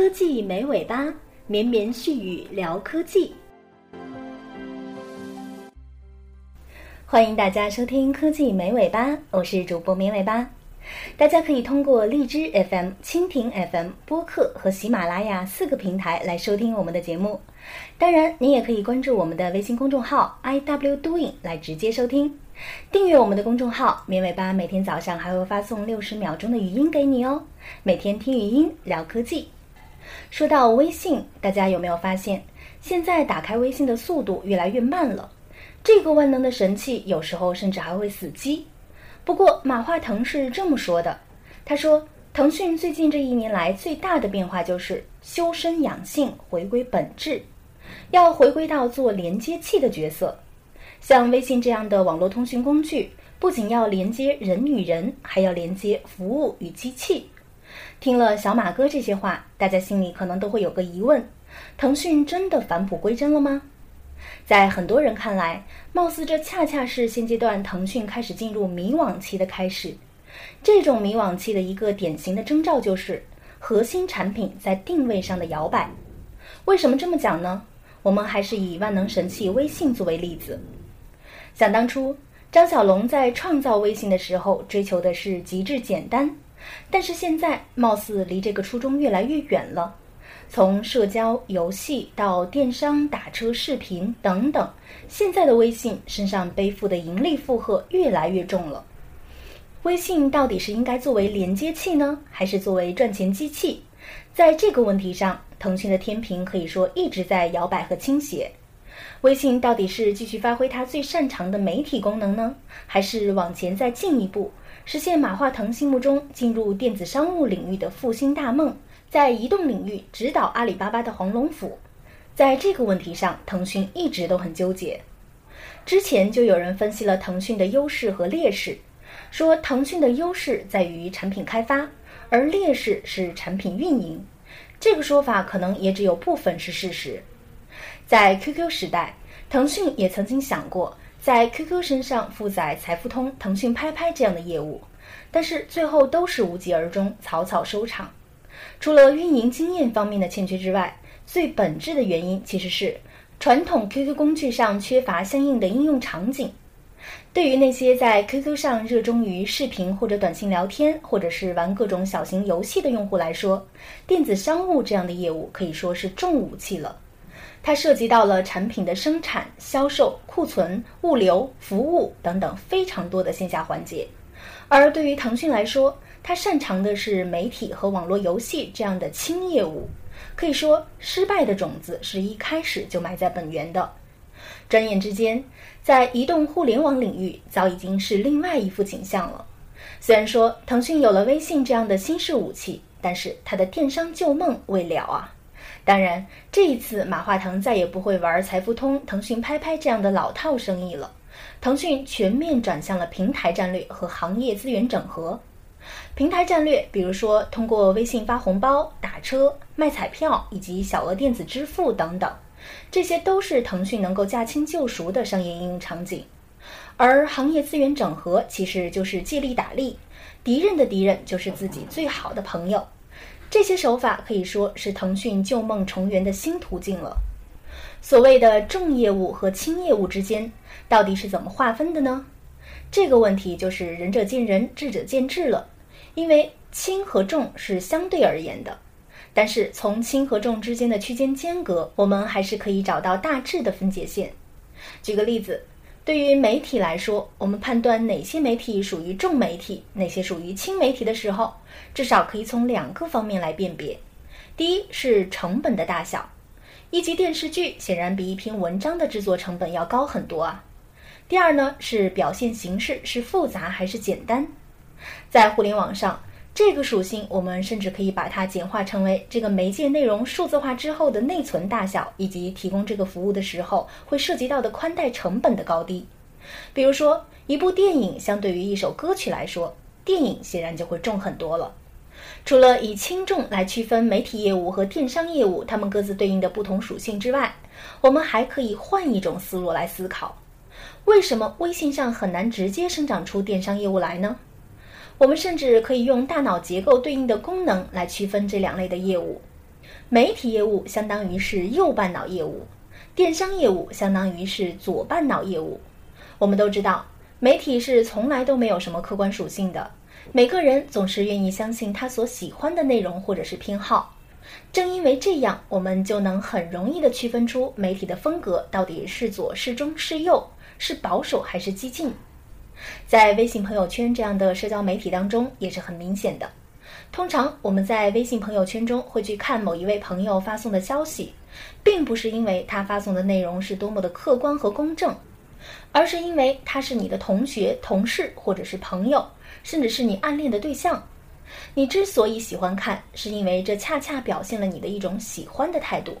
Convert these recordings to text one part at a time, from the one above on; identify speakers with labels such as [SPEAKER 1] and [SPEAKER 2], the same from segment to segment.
[SPEAKER 1] 科技没尾巴，绵绵细雨聊科技。欢迎大家收听《科技没尾巴》，我是主播绵尾巴。大家可以通过荔枝 FM、蜻蜓 FM 播客和喜马拉雅四个平台来收听我们的节目。当然，您也可以关注我们的微信公众号 “iw doing” 来直接收听。订阅我们的公众号“绵尾巴”，每天早上还会发送六十秒钟的语音给你哦。每天听语音聊科技。说到微信，大家有没有发现，现在打开微信的速度越来越慢了？这个万能的神器有时候甚至还会死机。不过马化腾是这么说的，他说：“腾讯最近这一年来最大的变化就是修身养性，回归本质，要回归到做连接器的角色。像微信这样的网络通讯工具，不仅要连接人与人，还要连接服务与机器。”听了小马哥这些话，大家心里可能都会有个疑问：腾讯真的返璞归真了吗？在很多人看来，貌似这恰恰是现阶段腾讯开始进入迷惘期的开始。这种迷惘期的一个典型的征兆就是核心产品在定位上的摇摆。为什么这么讲呢？我们还是以万能神器微信作为例子。想当初，张小龙在创造微信的时候，追求的是极致简单。但是现在貌似离这个初衷越来越远了。从社交、游戏到电商、打车、视频等等，现在的微信身上背负的盈利负荷越来越重了。微信到底是应该作为连接器呢，还是作为赚钱机器？在这个问题上，腾讯的天平可以说一直在摇摆和倾斜。微信到底是继续发挥它最擅长的媒体功能呢，还是往前再进一步？实现马化腾心目中进入电子商务领域的复兴大梦，在移动领域指导阿里巴巴的黄龙府，在这个问题上，腾讯一直都很纠结。之前就有人分析了腾讯的优势和劣势，说腾讯的优势在于产品开发，而劣势是产品运营。这个说法可能也只有部分是事实。在 QQ 时代，腾讯也曾经想过。在 QQ 身上负载财付通、腾讯拍拍这样的业务，但是最后都是无疾而终，草草收场。除了运营经验方面的欠缺之外，最本质的原因其实是传统 QQ 工具上缺乏相应的应用场景。对于那些在 QQ 上热衷于视频或者短信聊天，或者是玩各种小型游戏的用户来说，电子商务这样的业务可以说是重武器了。它涉及到了产品的生产、销售、库存、物流、服务等等非常多的线下环节，而对于腾讯来说，它擅长的是媒体和网络游戏这样的轻业务，可以说失败的种子是一开始就埋在本源的。转眼之间，在移动互联网领域早已经是另外一副景象了。虽然说腾讯有了微信这样的新式武器，但是它的电商旧梦未了啊。当然，这一次马化腾再也不会玩财付通、腾讯拍拍这样的老套生意了。腾讯全面转向了平台战略和行业资源整合。平台战略，比如说通过微信发红包、打车、卖彩票以及小额电子支付等等，这些都是腾讯能够驾轻就熟的商业应用场景。而行业资源整合，其实就是借力打力，敌人的敌人就是自己最好的朋友。这些手法可以说是腾讯旧梦重圆的新途径了。所谓的重业务和轻业务之间到底是怎么划分的呢？这个问题就是仁者见仁，智者见智了。因为轻和重是相对而言的，但是从轻和重之间的区间间隔，我们还是可以找到大致的分界线。举个例子。对于媒体来说，我们判断哪些媒体属于重媒体，哪些属于轻媒体的时候，至少可以从两个方面来辨别。第一是成本的大小，一集电视剧显然比一篇文章的制作成本要高很多啊。第二呢是表现形式是复杂还是简单，在互联网上。这个属性，我们甚至可以把它简化成为这个媒介内容数字化之后的内存大小，以及提供这个服务的时候会涉及到的宽带成本的高低。比如说，一部电影相对于一首歌曲来说，电影显然就会重很多了。除了以轻重来区分媒体业务和电商业务，它们各自对应的不同属性之外，我们还可以换一种思路来思考：为什么微信上很难直接生长出电商业务来呢？我们甚至可以用大脑结构对应的功能来区分这两类的业务。媒体业务相当于是右半脑业务，电商业务相当于是左半脑业务。我们都知道，媒体是从来都没有什么客观属性的，每个人总是愿意相信他所喜欢的内容或者是偏好。正因为这样，我们就能很容易的区分出媒体的风格到底是左是中是右，是保守还是激进。在微信朋友圈这样的社交媒体当中，也是很明显的。通常我们在微信朋友圈中会去看某一位朋友发送的消息，并不是因为他发送的内容是多么的客观和公正，而是因为他是你的同学、同事或者是朋友，甚至是你暗恋的对象。你之所以喜欢看，是因为这恰恰表现了你的一种喜欢的态度，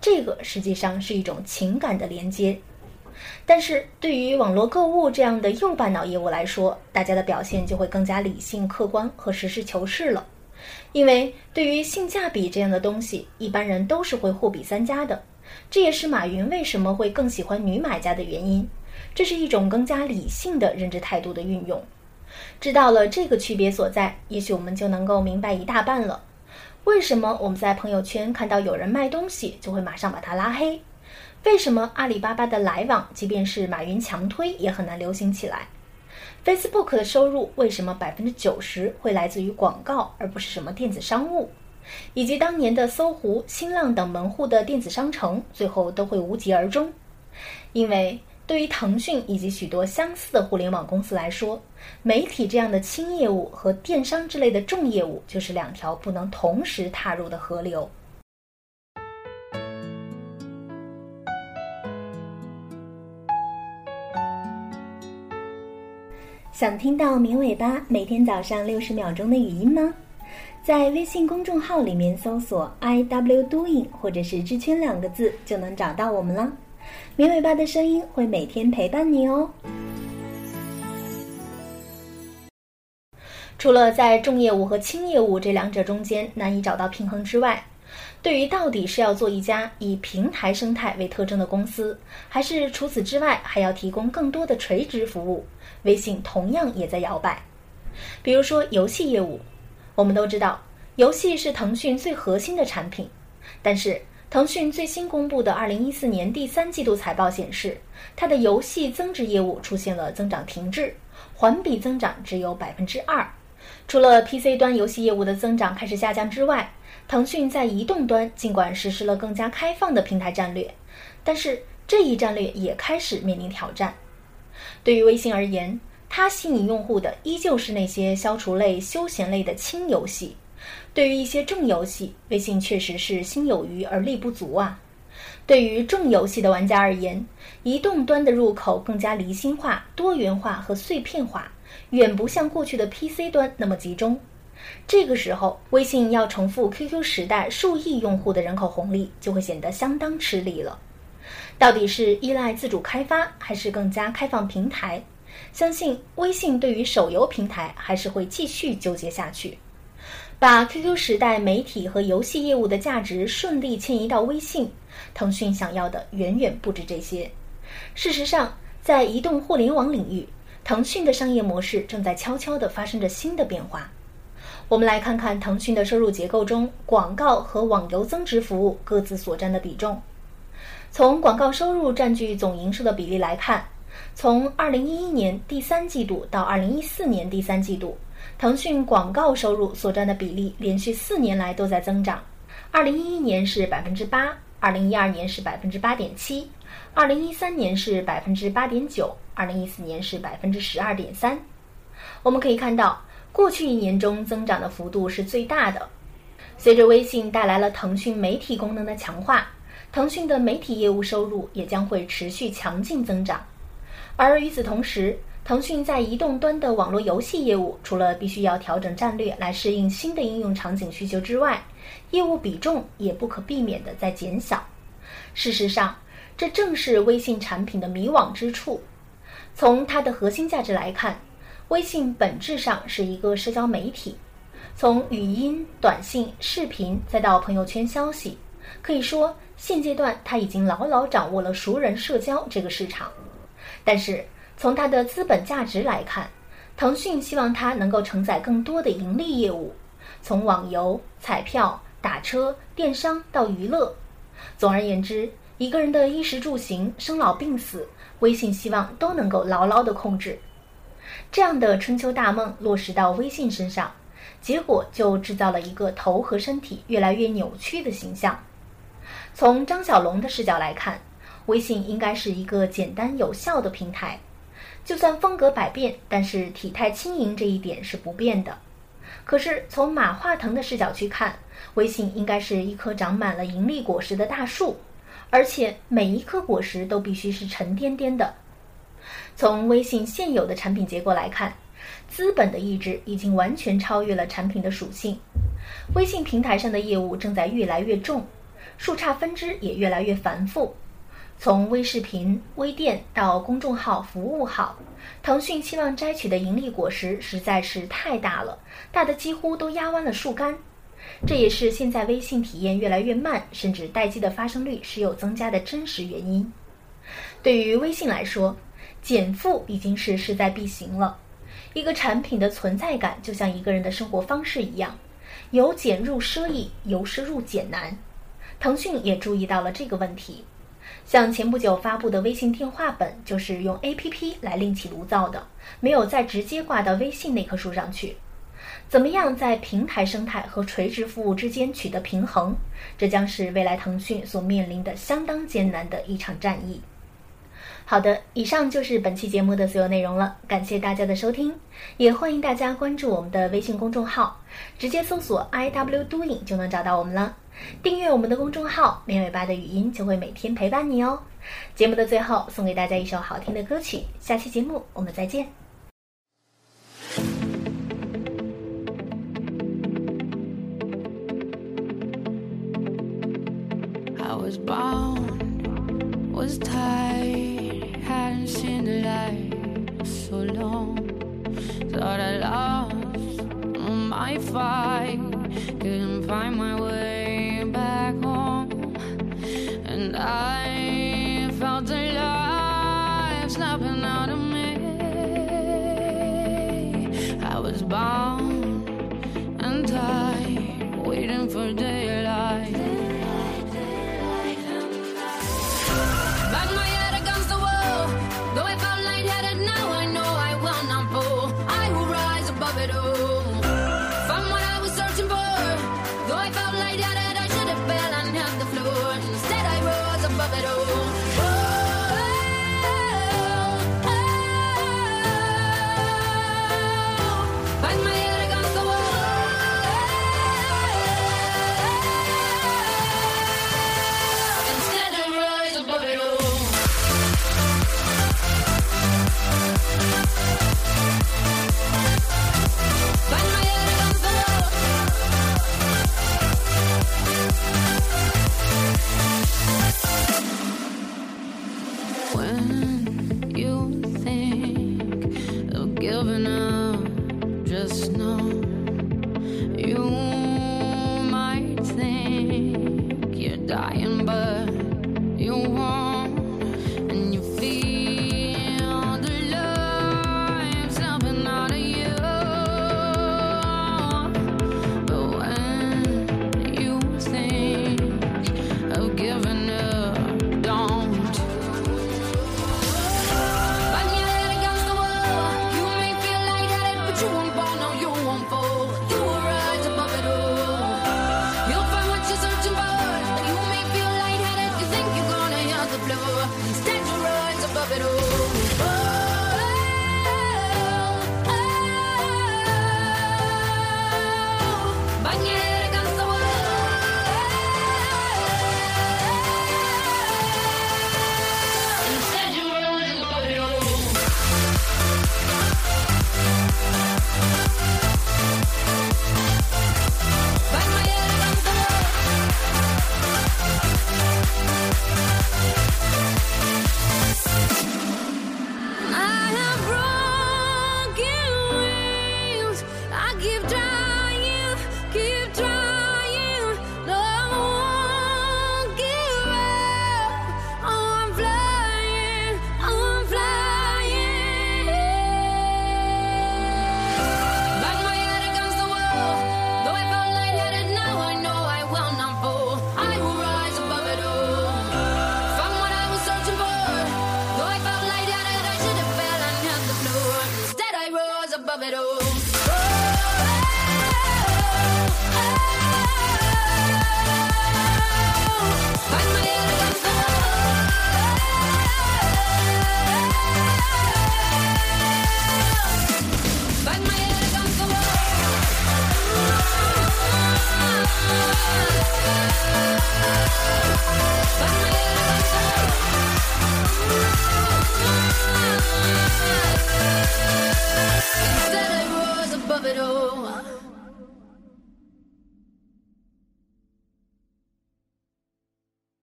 [SPEAKER 1] 这个实际上是一种情感的连接。但是对于网络购物这样的右半脑业务来说，大家的表现就会更加理性、客观和实事求是了。因为对于性价比这样的东西，一般人都是会货比三家的。这也是马云为什么会更喜欢女买家的原因。这是一种更加理性的认知态度的运用。知道了这个区别所在，也许我们就能够明白一大半了。为什么我们在朋友圈看到有人卖东西，就会马上把他拉黑？为什么阿里巴巴的来往，即便是马云强推，也很难流行起来？Facebook 的收入为什么百分之九十会来自于广告，而不是什么电子商务？以及当年的搜狐、新浪等门户的电子商城，最后都会无疾而终？因为对于腾讯以及许多相似的互联网公司来说，媒体这样的轻业务和电商之类的重业务，就是两条不能同时踏入的河流。想听到绵尾巴每天早上六十秒钟的语音吗？在微信公众号里面搜索 “i w doing” 或者是“知圈”两个字，就能找到我们了。绵尾巴的声音会每天陪伴你哦。除了在重业务和轻业务这两者中间难以找到平衡之外，对于到底是要做一家以平台生态为特征的公司，还是除此之外还要提供更多的垂直服务？微信同样也在摇摆，比如说游戏业务，我们都知道游戏是腾讯最核心的产品，但是腾讯最新公布的二零一四年第三季度财报显示，它的游戏增值业务出现了增长停滞，环比增长只有百分之二。除了 PC 端游戏业务的增长开始下降之外，腾讯在移动端尽管实施了更加开放的平台战略，但是这一战略也开始面临挑战。对于微信而言，它吸引用户的依旧是那些消除类、休闲类的轻游戏。对于一些重游戏，微信确实是心有余而力不足啊。对于重游戏的玩家而言，移动端的入口更加离心化、多元化和碎片化，远不像过去的 PC 端那么集中。这个时候，微信要重复 QQ 时代数亿用户的人口红利，就会显得相当吃力了。到底是依赖自主开发，还是更加开放平台？相信微信对于手游平台还是会继续纠结下去。把 QQ 时代媒体和游戏业务的价值顺利迁移到微信，腾讯想要的远远不止这些。事实上，在移动互联网领域，腾讯的商业模式正在悄悄地发生着新的变化。我们来看看腾讯的收入结构中，广告和网游增值服务各自所占的比重。从广告收入占据总营收的比例来看，从2011年第三季度到2014年第三季度，腾讯广告收入所占的比例连续四年来都在增长。2011年是百分之八，2012年是百分之八点七，2013年是百分之八点九，2014年是百分之十二点三。我们可以看到，过去一年中增长的幅度是最大的。随着微信带来了腾讯媒体功能的强化。腾讯的媒体业务收入也将会持续强劲增长，而与此同时，腾讯在移动端的网络游戏业务，除了必须要调整战略来适应新的应用场景需求之外，业务比重也不可避免的在减小。事实上，这正是微信产品的迷惘之处。从它的核心价值来看，微信本质上是一个社交媒体，从语音、短信、视频再到朋友圈消息，可以说。现阶段，他已经牢牢掌握了熟人社交这个市场，但是从它的资本价值来看，腾讯希望它能够承载更多的盈利业务，从网游、彩票、打车、电商到娱乐。总而言之，一个人的衣食住行、生老病死，微信希望都能够牢牢的控制。这样的春秋大梦落实到微信身上，结果就制造了一个头和身体越来越扭曲的形象。从张小龙的视角来看，微信应该是一个简单有效的平台，就算风格百变，但是体态轻盈这一点是不变的。可是从马化腾的视角去看，微信应该是一棵长满了盈利果实的大树，而且每一颗果实都必须是沉甸甸的。从微信现有的产品结构来看，资本的意志已经完全超越了产品的属性。微信平台上的业务正在越来越重，树杈分支也越来越繁复。从微视频、微店到公众号、服务号，腾讯希望摘取的盈利果实实在是太大了，大的几乎都压弯了树干。这也是现在微信体验越来越慢，甚至待机的发生率时有增加的真实原因。对于微信来说，减负已经是势在必行了。一个产品的存在感就像一个人的生活方式一样，由俭入奢易，由奢入俭难。腾讯也注意到了这个问题。像前不久发布的微信电话本，就是用 APP 来另起炉灶的，没有再直接挂到微信那棵树上去。怎么样在平台生态和垂直服务之间取得平衡，这将是未来腾讯所面临的相当艰难的一场战役。好的，以上就是本期节目的所有内容了，感谢大家的收听，也欢迎大家关注我们的微信公众号，直接搜索 i w doing 就能找到我们了。订阅我们的公众号，美尾巴的语音就会每天陪伴你哦。节目的最后，送给大家一首好听的歌曲。下期节目我们再见。
[SPEAKER 2] I was bound, was tied, Thought I lost my fight, couldn't find my way back home, and I felt life snapping out of me. I was bound and tied, waiting for daylight.